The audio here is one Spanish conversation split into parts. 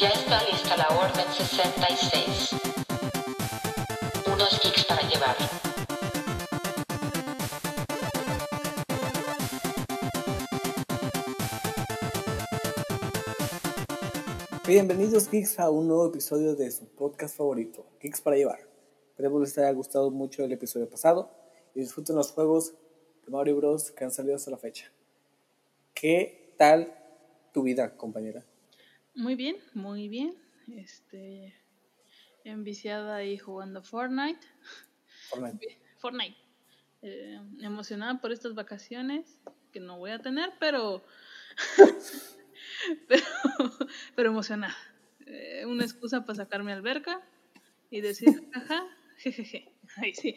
Ya está lista la Orden 66. Unos kicks para llevar. Bienvenidos Geeks a un nuevo episodio de su podcast favorito, Geeks para llevar. Esperemos les haya gustado mucho el episodio pasado y disfruten los juegos de Mario Bros que han salido hasta la fecha. ¿Qué tal tu vida, compañera? Muy bien, muy bien. Este, enviciada ahí jugando Fortnite. Fortnite. Fortnite. Eh, emocionada por estas vacaciones que no voy a tener, pero pero, pero emocionada. Eh, una excusa para sacarme alberca y decir, ajá, jejeje. Ahí sí.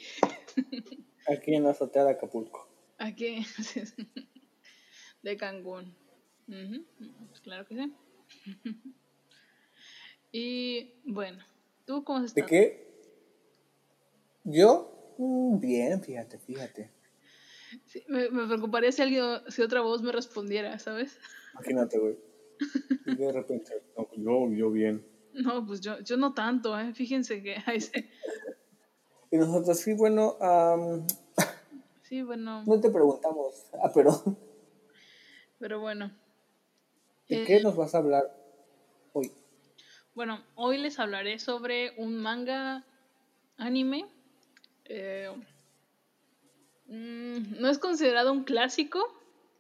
Aquí en la azotea de Acapulco. Aquí, de Cancún. Pues claro que sí. Y bueno, ¿tú cómo estás? ¿De qué? ¿Yo? Mm, Bien, fíjate, fíjate. Sí, me, me preocuparía si alguien, si otra voz me respondiera, ¿sabes? Imagínate, güey. Y de repente, no, pues yo, yo bien. No, pues yo, yo no tanto, ¿eh? Fíjense que sí. Y nosotros, sí, bueno, am, Sí, bueno, no te preguntamos, ah, pero pero bueno. ¿De Eh, qué nos vas a hablar hoy? Bueno, hoy les hablaré sobre un manga anime. eh, mm, no es considerado un clásico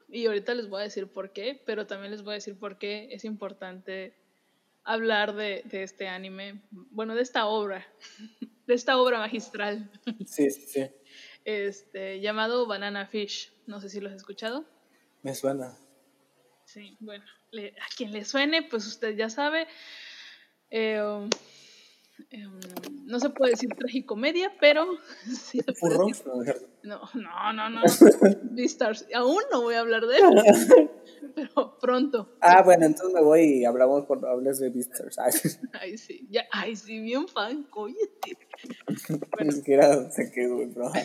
y ahorita les voy a decir por qué, pero también les voy a decir por qué es importante hablar de, de este anime, bueno, de esta obra, de esta obra magistral, Sí, sí, sí, este, llamado Banana Fish. No sé si lo has escuchado. me suena. Sí, bueno, le- a quien le suene, pues usted ya sabe. eh, um, em, no se puede decir tragicomedia, pero sí se ¿Furro? No. No, no, no. Beastars. Aún no voy a hablar de él, pero pronto. Ah, bueno, entonces me voy y hablamos cuando hables de Beastars. Ay, Ay, sí, ya, ay, sí, bien fan, cóllete. Ni siquiera qué, güey, pero ajá.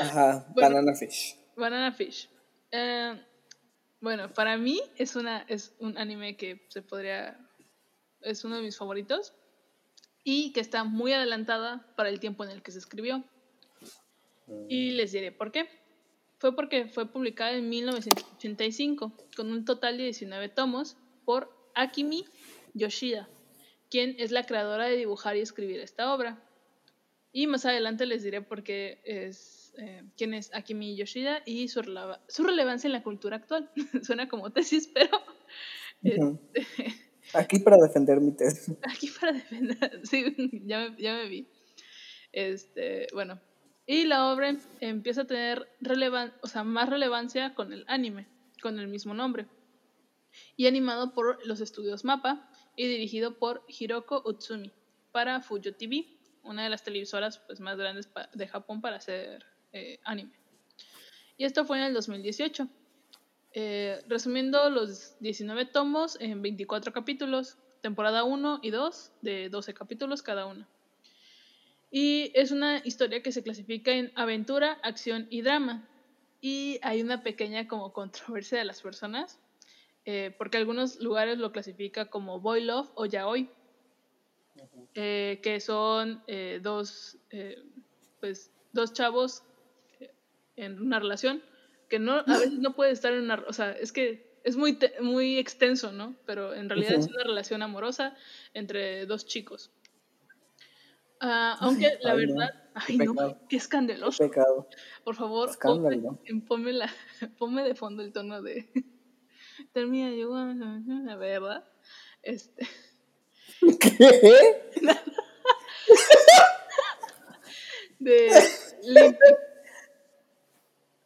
Ajá, Bueno. Banana Fish. Banana Fish. Eh, bueno, para mí es una es un anime que se podría es uno de mis favoritos y que está muy adelantada para el tiempo en el que se escribió. Y les diré por qué. Fue porque fue publicada en 1985 con un total de 19 tomos por Akimi Yoshida, quien es la creadora de dibujar y escribir esta obra. Y más adelante les diré por qué es eh, quién es Akimi Yoshida y su, releva- su relevancia en la cultura actual. Suena como tesis, pero Ujú. este, Aquí para defender mi tesis. aquí para defender. Sí, ya me, ya me vi. Este, bueno. Y la obra empieza a tener relevan o sea, más relevancia con el anime, con el mismo nombre. Y animado por los estudios MAPA y dirigido por Hiroko Utsumi para Fujo TV, una de las televisoras pues, más grandes de Japón para hacer eh, anime. Y esto fue en el 2018. Eh, resumiendo los 19 tomos en 24 capítulos, temporada 1 y 2 de 12 capítulos cada uno. Y es una historia que se clasifica en aventura, acción y drama. Y hay una pequeña como controversia de las personas, eh, porque algunos lugares lo clasifica como boy love o yaoi, eh, que son eh, dos, eh, pues, dos chavos en una relación que no a veces no puede estar en una o sea es que es muy te- muy extenso no pero en realidad es Ujú. una relación amorosa entre dos chicos Ah, aunque la ay, no, verdad qué ay no qué escandaloso Pecado. por favor Escándalo, ponme, ponme la ponme de fondo el tono de termina yo la verdad este ¿Qué? de.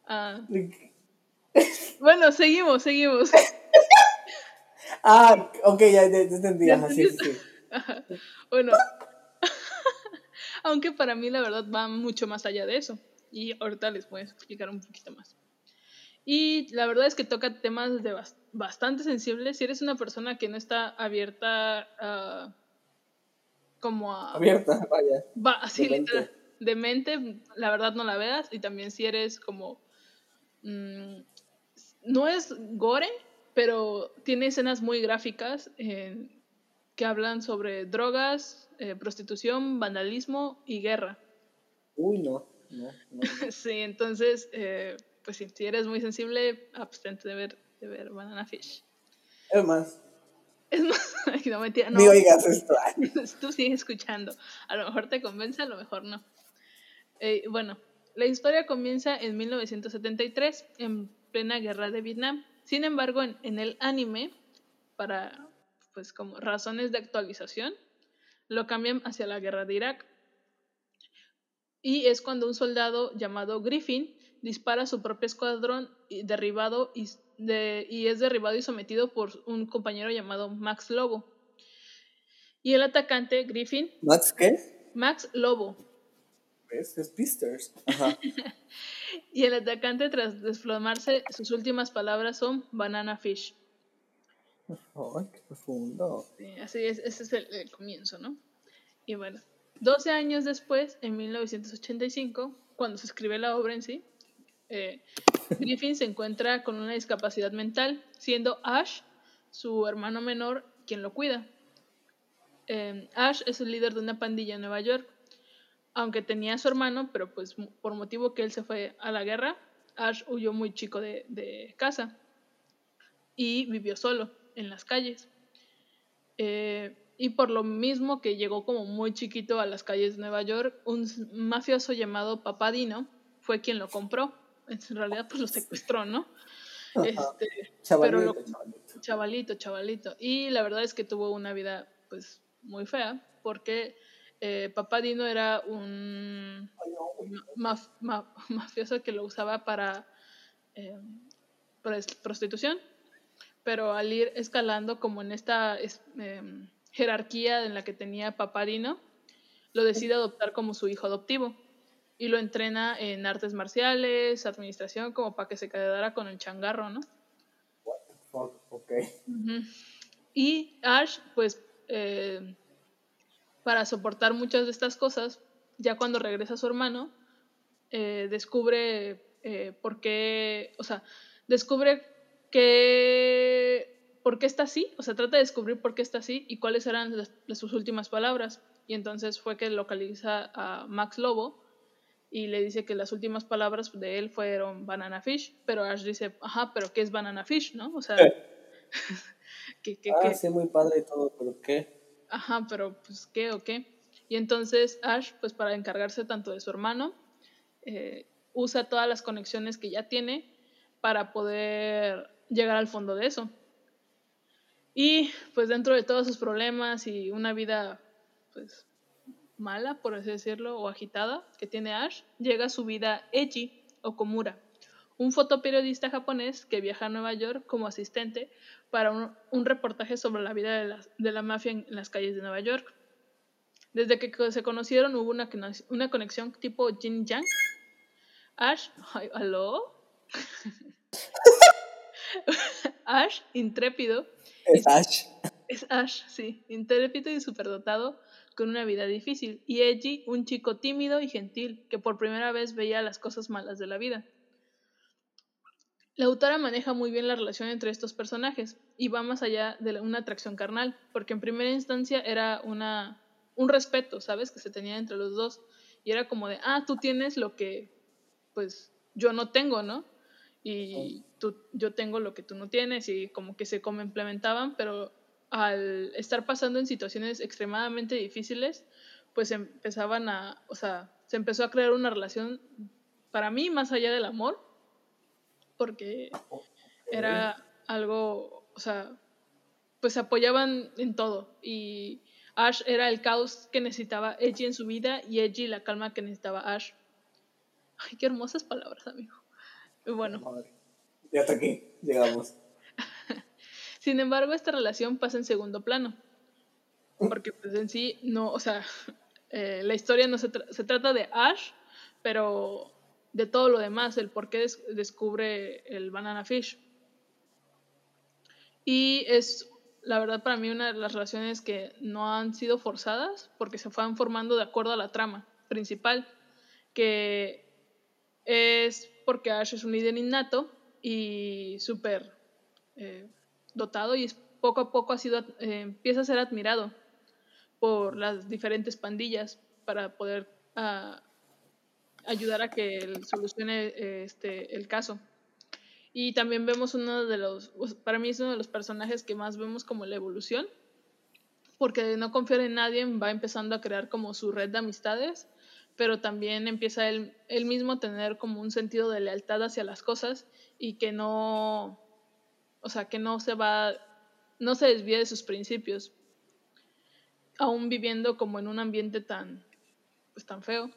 Ah, bueno seguimos seguimos Ah, ok, ya, ya, ya entendí. ¿Ya Ajá, sí, sí. Ajá. Bueno, aunque para mí la verdad va mucho más allá de eso. Y ahorita les voy a explicar un poquito más. Y la verdad es que toca temas de bas- bastante sensibles. Si eres una persona que no está abierta a... como a... Abierta, vaya. Va, así De mente. De mente, la verdad no la veas. Y también si eres como... mm, no es gore, pero tiene escenas muy gráficas eh, que hablan sobre drogas, eh, prostitución, vandalismo y guerra. Uy, no, no, no. no. sí, entonces, eh, pues si eres muy sensible, abstente de ver, de ver Banana Fish. Es más, Es más, no mentira, no. ni oigas esto. Tú sigues escuchando. A lo mejor te convence, a lo mejor no. Bueno, la historia comienza en 1973, en plena guerra de Vietnam. Sin embargo, en, en el anime, para pues como razones de actualización, lo cambian hacia la guerra de Irak. Y es cuando un soldado llamado Griffin dispara a su propio escuadrón y derribado y, de- y es derribado y sometido por un compañero llamado Max Lobo. Y el atacante, Griffin, ¿Max qué? Max Lobo, ¿Ves? Es Pisters. Ajá. y el atacante tras desplomarse, sus últimas palabras son banana fish. Ay, qué profundo. Sí, así es, ese es el, el comienzo, ¿no? Y bueno, 12 años después, en 1985, cuando se escribe la obra en sí, eh, Griffin se encuentra con una discapacidad mental, siendo Ash, su hermano menor, quien lo cuida. Eh, Ash es el líder de una pandilla en Nueva York. Aunque tenía a su hermano, pero pues por motivo que él se fue a la guerra, Ash huyó muy chico de, de casa y vivió solo en las calles. Eh, y por lo mismo que llegó como muy chiquito a las calles de Nueva York, un mafioso llamado Papadino fue quien lo compró. En realidad, pues lo secuestró, ¿no? Este, Chavalito, lo- chavalito. chavalito, chavalito. Y la verdad es que tuvo una vida, pues, muy fea, porque eh, Papadino era un maf- mafioso que lo usaba para eh, prostitución, pero al ir escalando como en esta es- em, jerarquía en la que tenía Papadino, lo decide adoptar como su hijo adoptivo y lo entrena en artes marciales, administración, como para que se quedara con el changarro, ¿no? What the fuck, ok. Ujú. Y Ash, pues, eh, para soportar muchas de estas cosas, ya cuando regresa su hermano, eh, descubre eh, por qué, o sea, descubre que, por qué está así, o sea, trata de descubrir por qué está así y cuáles eran las- las- sus últimas palabras. Y entonces fue que localiza a Max Lobo y le dice que las últimas palabras de él fueron banana fish, pero Ash dice, ajá, pero ¿qué es banana fish, no? O sea, que, que, Ah, que- sí, muy padre y todo, pero ¿qué? Ajá, pero pues qué o qué. Y entonces Ash, pues para encargarse tanto de su hermano, eh, usa todas las conexiones que ya tiene para poder llegar al fondo de eso. Y pues dentro de todos sus problemas y una vida pues mala, por así decirlo, o agitada que tiene Ash, llega su vida Eiji Okomura, un fotoperiodista japonés que viaja a Nueva York como asistente para un, un reportaje sobre la vida de la, de la mafia en, las calles de Nueva York. Desde que se conocieron hubo una, una conexión tipo Jin Yang. Ash, ay, ¿aló? Ash, intrépido, Es Ash. es Ash, sí, intrépido y superdotado con una vida difícil. Y Eiji, un chico tímido y gentil que por primera vez veía las cosas malas de la vida. La autora maneja muy bien la relación entre estos personajes y va más allá de una atracción carnal, porque en primera instancia era una, un respeto, ¿sabes? Que se tenía entre los dos. Y era como de, ah, tú tienes lo que, pues, yo no tengo, ¿no? Y tú, yo tengo lo que tú no tienes y como que se complementaban, pero al estar pasando en situaciones extremadamente difíciles, pues empezaban a, o sea, se empezó a crear una relación, para mí, más allá del amor, porque era algo, o sea, pues se apoyaban en todo y Ash era el caos que necesitaba Edgy en su vida y Edgy la calma que necesitaba Ash. Ay, qué hermosas palabras, amigo. Bueno, Madre. Y hasta aquí llegamos. sin embargo, esta relación pasa en segundo plano. Porque pues en sí, no, o sea, eh, la historia no se, tra- se trata de Ash, pero de todo lo demás, el por qué des- descubre el banana fish. Y es, la verdad, para mí una de las relaciones que no han sido forzadas, porque se fueron formando de acuerdo a la trama principal, que es porque Ash es un líder innato y súper, eh, dotado y poco a poco ha sido, eh, empieza a ser admirado por las diferentes pandillas para poder ah, ayudar a que solucione este, el caso. Y también vemos uno de los, pues, para mí es uno de los personajes que más vemos como la evolución, porque no confiar en nadie va empezando a crear como su red de amistades, pero también empieza él, él mismo a tener como un sentido de lealtad hacia las cosas y que no, o sea, que no se va, no se desvíe de sus principios, aún viviendo como en un ambiente tan, pues tan feo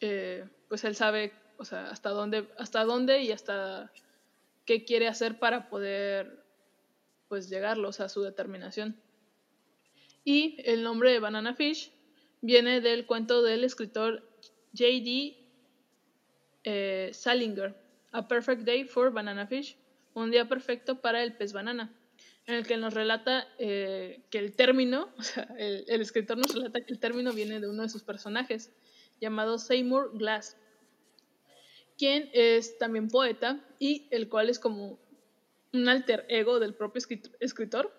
Eh, pues él sabe, o sea, hasta dónde, hasta dónde y hasta qué quiere hacer para poder, pues, llegarlo, o su determinación. Y el nombre de Banana Fish viene del cuento del escritor J.D. eh, Salinger, A Perfect Day for Banana Fish, un día perfecto para el pez banana, en el que nos relata eh, que el término, o sea, el, el escritor nos relata que el término viene de uno de sus personajes, llamado Seymour Glass, quien es también poeta y el cual es como un alter ego del propio escrit- escritor,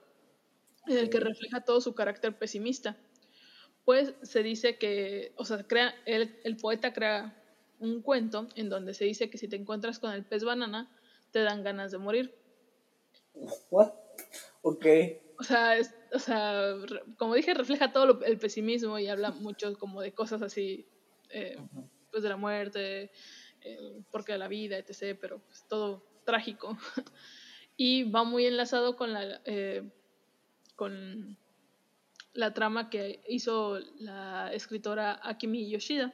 en el que refleja todo su carácter pesimista. Pues se dice que, o sea, crea, el, el poeta crea un cuento en donde se dice que si te encuentras con el pez banana, te dan ganas de morir. What? Ok. O sea, es- o sea, como dije, refleja todo lo- el pesimismo y habla mucho como de cosas así, eh, pues de la muerte, el porqué de la vida, etc., pero pues todo trágico. y va muy enlazado con la, eh, con la trama que hizo la escritora Akimi Yoshida.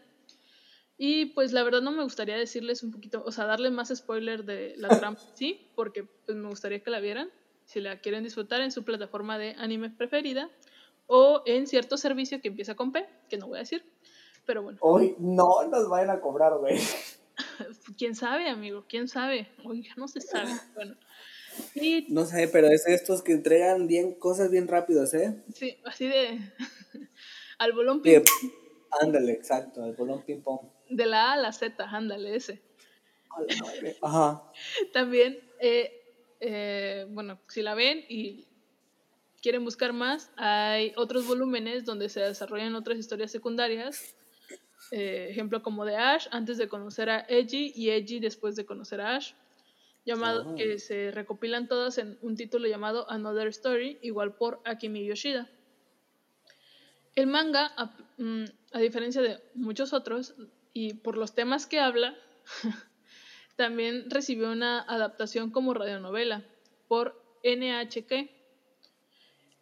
Y pues la verdad no me gustaría decirles un poquito, o sea, darles más spoiler de la trama, sí, porque pues me gustaría que la vieran, si la quieren disfrutar en su plataforma de anime preferida o en cierto servicio que empieza con P, que no voy a decir, pero bueno, Hoy no nos vayan a cobrar, güey. quién sabe, amigo, quién sabe, oiga, no se sabe, bueno. Y No sé, pero es estos que entregan bien cosas bien rápidos, ¿eh? sí, así de al bolón ping- ándale, exacto, el bolón ping pong. de la A a la Z, ándale ese. Ajá. También, eh, eh, bueno, si la ven y quieren buscar más, hay otros volúmenes donde se desarrollan otras historias secundarias. eh, ejemplo como de Ash antes de conocer a Edgy y Edgy después de conocer a Ash. Llamado, Oh. que se recopilan todas en un título llamado Another Story, igual por Akimi Yoshida. El manga, a, mm, a diferencia de muchos otros, y por los temas que habla, también recibió una adaptación como radionovela por NHK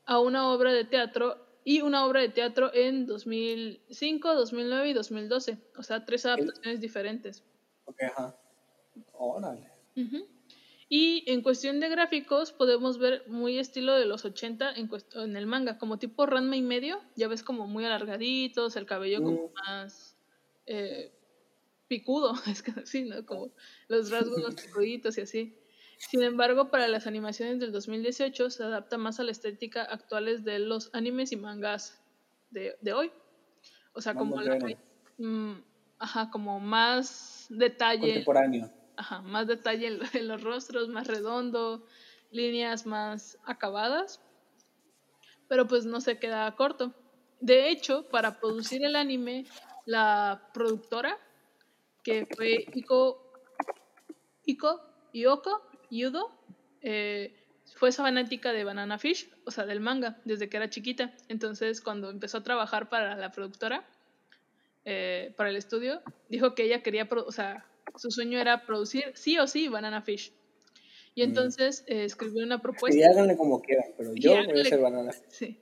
a una obra de teatro y una obra de teatro en 2005, 2009 y 2012. O sea, tres adaptaciones diferentes. Ok, ajá. Órale. Ujú. Y en cuestión de gráficos podemos ver muy estilo de los 80 en, en el manga, como tipo Ranma y medio, ya ves como muy alargaditos, el cabello como Mm. más eh, picudo, es que sí, ¿no? Como los rasgos más picuditos y así. Sin embargo, para las animaciones del 2018 se adapta más a la estética actuales de los animes y mangas de, de hoy. O sea, como la- mm, ajá, como más detalle Contemporáneo. ajá, más detalle en, en los rostros, más redondo, líneas más acabadas, pero pues no se queda corto. De hecho, para producir el anime, la productora, que fue Iko, Iko, Yoko, Yudo, eh, fue fanática de Banana Fish, o sea, del manga, desde que era chiquita. Entonces, cuando empezó a trabajar para la productora, eh, para el estudio, dijo que ella quería, o sea, su sueño era producir sí o sí Banana Fish. Y Mm. entonces eh, escribió una Y propuesta. háganle como quieran, pero Y yo voy a hacer banana. Sí.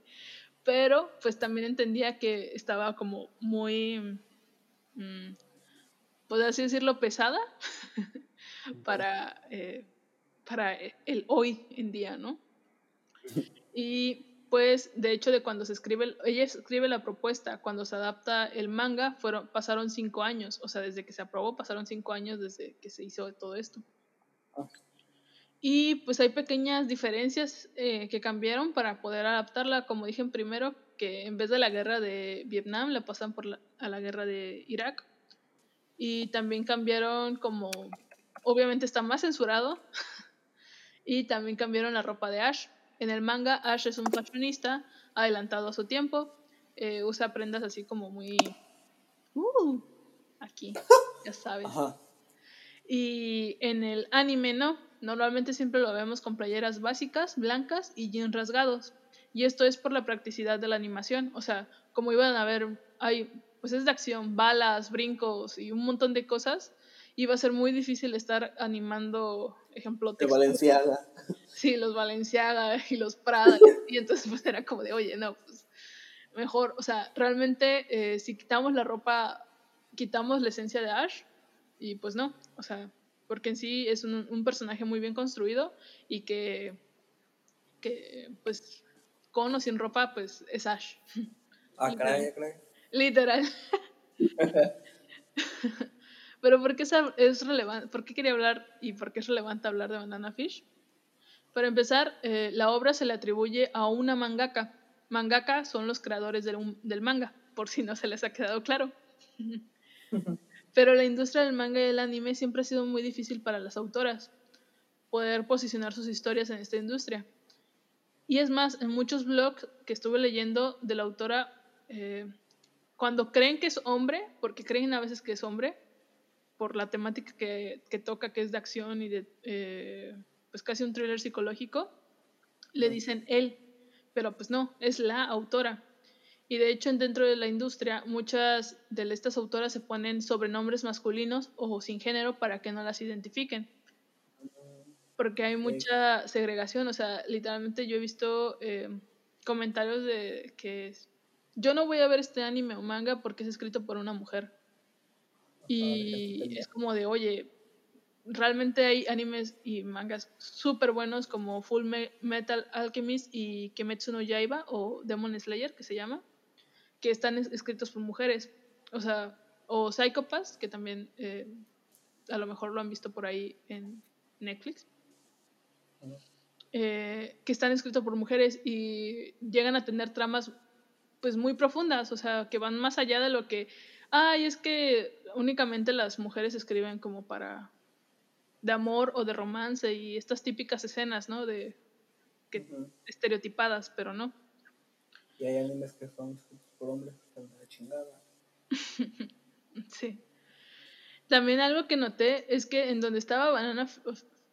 Pero pues también entendía que estaba como muy, mm, por así decirlo, pesada para, eh, para el hoy en día, ¿no? Y pues, de hecho, de cuando se escribe, el- ella escribe la propuesta, cuando se adapta el manga, fueron, pasaron cinco años, o sea, desde que se aprobó, pasaron cinco años desde que se hizo todo esto. Ah. Y pues hay pequeñas diferencias eh, que cambiaron para poder adaptarla, como dije en primero, que en vez de la guerra de Vietnam, la pasan por la, a la guerra de Irak. Y también cambiaron como, obviamente está más censurado, Y también cambiaron la ropa de Ash. En el manga, Ash es un fashionista adelantado a su tiempo. eh, usa prendas así como muy... Uh, aquí, ya sabes. Ajá. Y en el anime no. Normalmente siempre lo vemos con playeras básicas, blancas y jeans rasgados. Y esto es por la practicidad de la animación. O sea, como iban a ver, hay, pues es de acción, balas, brincos y un montón de cosas. Iba a ser muy difícil estar animando, ejemplo, De. Valenciaga. Sí, los Valenciaga y los Prada. y entonces pues era como de, oye, no, pues mejor, o sea, realmente eh, si quitamos la ropa, quitamos la esencia de Ash y pues no, o sea, porque en sí es un, un personaje muy bien construido y que, que pues con o sin ropa pues es Ash, Ah, caray, caray. Literal. Pero ¿por qué es, relevante? ¿Por qué quería hablar y por qué es relevante hablar de Banana Fish? Para empezar, eh, la obra se le atribuye a una mangaka. Mangaka son los creadores del, del manga, por si no se les ha quedado claro. Pero la industria del manga y el anime siempre ha sido muy difícil para las autoras poder posicionar sus historias en esta industria. Y es más, en muchos blogs que estuve leyendo de la autora, eh, cuando creen que es hombre, porque creen a veces que es hombre, por la temática que, que toca, que es de acción y de, eh, pues casi un thriller psicológico, le dicen él, pero pues no, es la autora. Y de hecho, dentro de la industria, muchas de estas autoras se ponen sobrenombres masculinos o sin género para que no las identifiquen. Porque hay mucha segregación, o sea, literalmente yo he visto eh, comentarios de que yo no voy a ver este anime o manga porque es escrito por una mujer. Y es como de, oye, realmente hay animes y mangas súper buenos como Full Metal Alchemist y Kimetsu no Yaiba o Demon Slayer, que se llama, que están es escritos por mujeres. O sea, o Psychopaths, que también eh, a lo mejor lo han visto por ahí en Netflix. Eh, que están escritos por mujeres y llegan a tener tramas pues muy profundas, o sea, que van más allá de lo que, ay, es que únicamente las mujeres escriben como para de amor o de romance y estas típicas escenas, ¿no? De que estereotipadas, pero no. Y hay animes que son por hombres que están de chingada. Sí. También algo que noté es que en donde estaba Banana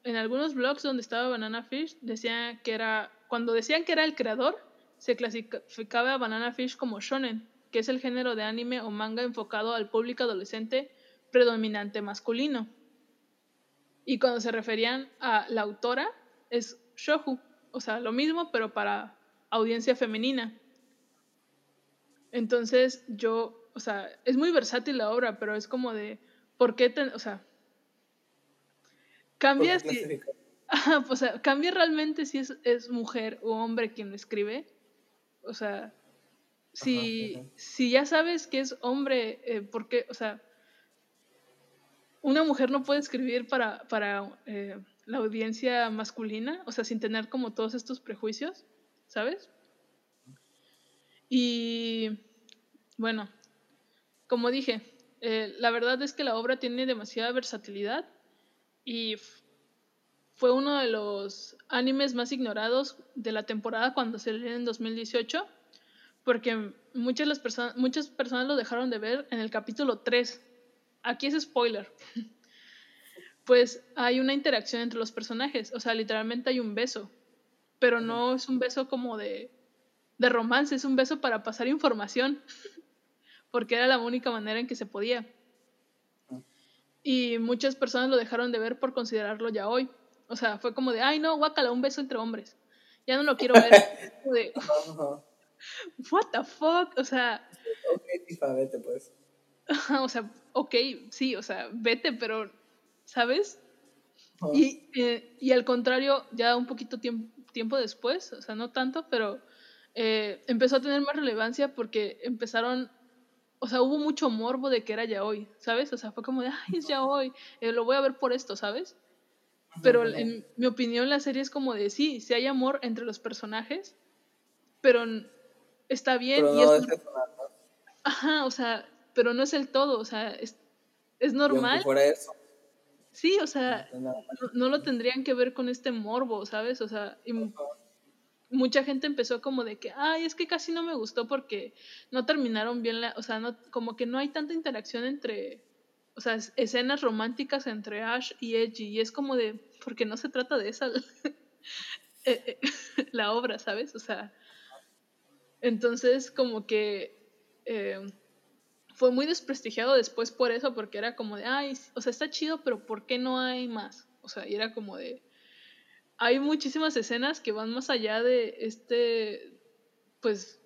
en algunos blogs donde estaba Banana Fish decían que era cuando decían que era el creador se clasificaba a Banana Fish como shonen, que es el género de anime o manga enfocado al público adolescente predominante masculino. Y cuando se referían a la autora es shoju, o sea, lo mismo pero para audiencia femenina. Entonces yo, o sea, es muy versátil la obra, pero es como de, ¿por qué? ten- o sea, pues, o sea, cambia realmente si es, es mujer o hombre quien lo escribe. O sea, si, ajá. si ya sabes que es hombre, eh, ¿por qué? O sea, una mujer no puede escribir para, para eh, la audiencia masculina, o sea, sin tener como todos estos prejuicios, ¿sabes? Y bueno, como dije, eh, la verdad es que la obra tiene demasiada versatilidad y fue uno de los animes más ignorados de la temporada cuando se lee en 2018, porque muchas, las perso- muchas personas lo dejaron de ver en el capítulo 3. Aquí es spoiler. Pues hay una interacción entre los personajes, o sea, literalmente hay un beso, pero no es un beso como de, de romance, es un beso para pasar información, porque era la única manera en que se podía. Y muchas personas lo dejaron de ver por considerarlo ya hoy. O sea, fue como de, ay, no, guácala, un beso entre hombres. Ya no lo quiero ver. De, what the fuck? O sea, Ok, Tifa, vete pues. o sea, ok, sí, o sea, vete, pero, ¿sabes? Y, eh, y al contrario, ya un poquito tiemp- tiempo después, o sea, no tanto, pero eh, empezó a tener más relevancia porque empezaron, o sea, hubo mucho morbo de que era ya hoy, ¿sabes? O sea, fue como de, ay, es ya hoy, eh, lo voy a ver por esto, ¿sabes? Pero en mi opinión la serie es como de, sí, sí hay amor entre los personajes, pero está bien Pero y es, es más. ajá, o sea, pero no es el todo, o sea, es, es normal. eso, Sí, o sea, No, no, no, no lo tendrían que ver con este morbo, ¿sabes? O sea, y mu- mucha gente empezó como de que, ay, es que casi no me gustó porque no terminaron bien la, o sea, no, como que no hay tanta interacción entre, o sea, es- escenas románticas entre Ash y Edgy, y es como de, porque no se trata de esa eh, eh, la obra, ¿sabes? O sea, entonces como que eh, fue muy desprestigiado después por eso, porque era como de, ay, o sea, está chido, pero ¿por qué no hay más? O sea, y era como de, hay muchísimas escenas que van más allá de este, pues,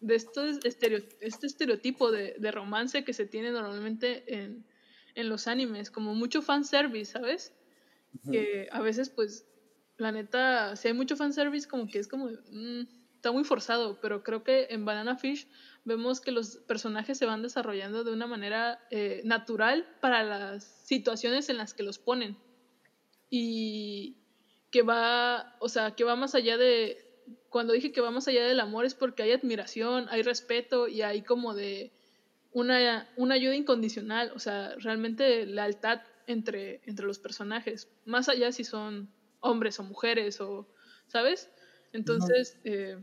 de estos estereo- este estereotipo de, de romance que se tiene normalmente en, en los animes, como mucho fanservice, ¿sabes? Ujú. Que a veces, pues, la neta, si hay mucho fanservice, como que es como, mm, está muy forzado, pero creo que en Banana Fish vemos que los personajes se van desarrollando de una manera eh, natural para las situaciones en las que los ponen. Y que va, o sea, que va más allá de, cuando dije que va más allá del amor es porque hay admiración, hay respeto y hay como de una, una ayuda incondicional, o sea, realmente lealtad entre, entre los personajes, más allá si son hombres o mujeres o, ¿sabes? Entonces, eh,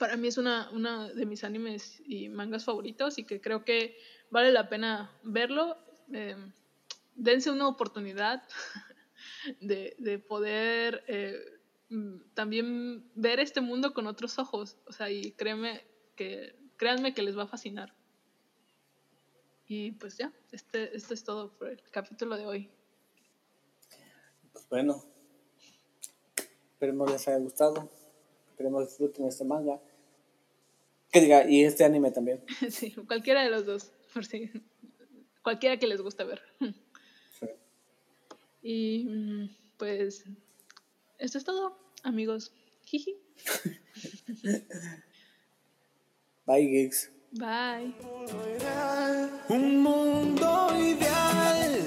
para mí es una, una de mis animes y mangas favoritos y que creo que vale la pena verlo. eh, dense una oportunidad de, de poder eh, también ver este mundo con otros ojos. O sea, y créeme que, créanme que les va a fascinar. Y pues ya, este, esto es todo por el capítulo de hoy. Pues bueno, esperemos les haya gustado. Esperemos disfruten este manga. Que diga, y este anime también. sí, cualquiera de los dos, por si. Cualquiera que les guste ver. Sí. Y mm, pues, esto es todo, Amigos, jiji. Bye, gigs. Bye. Un mundo ideal.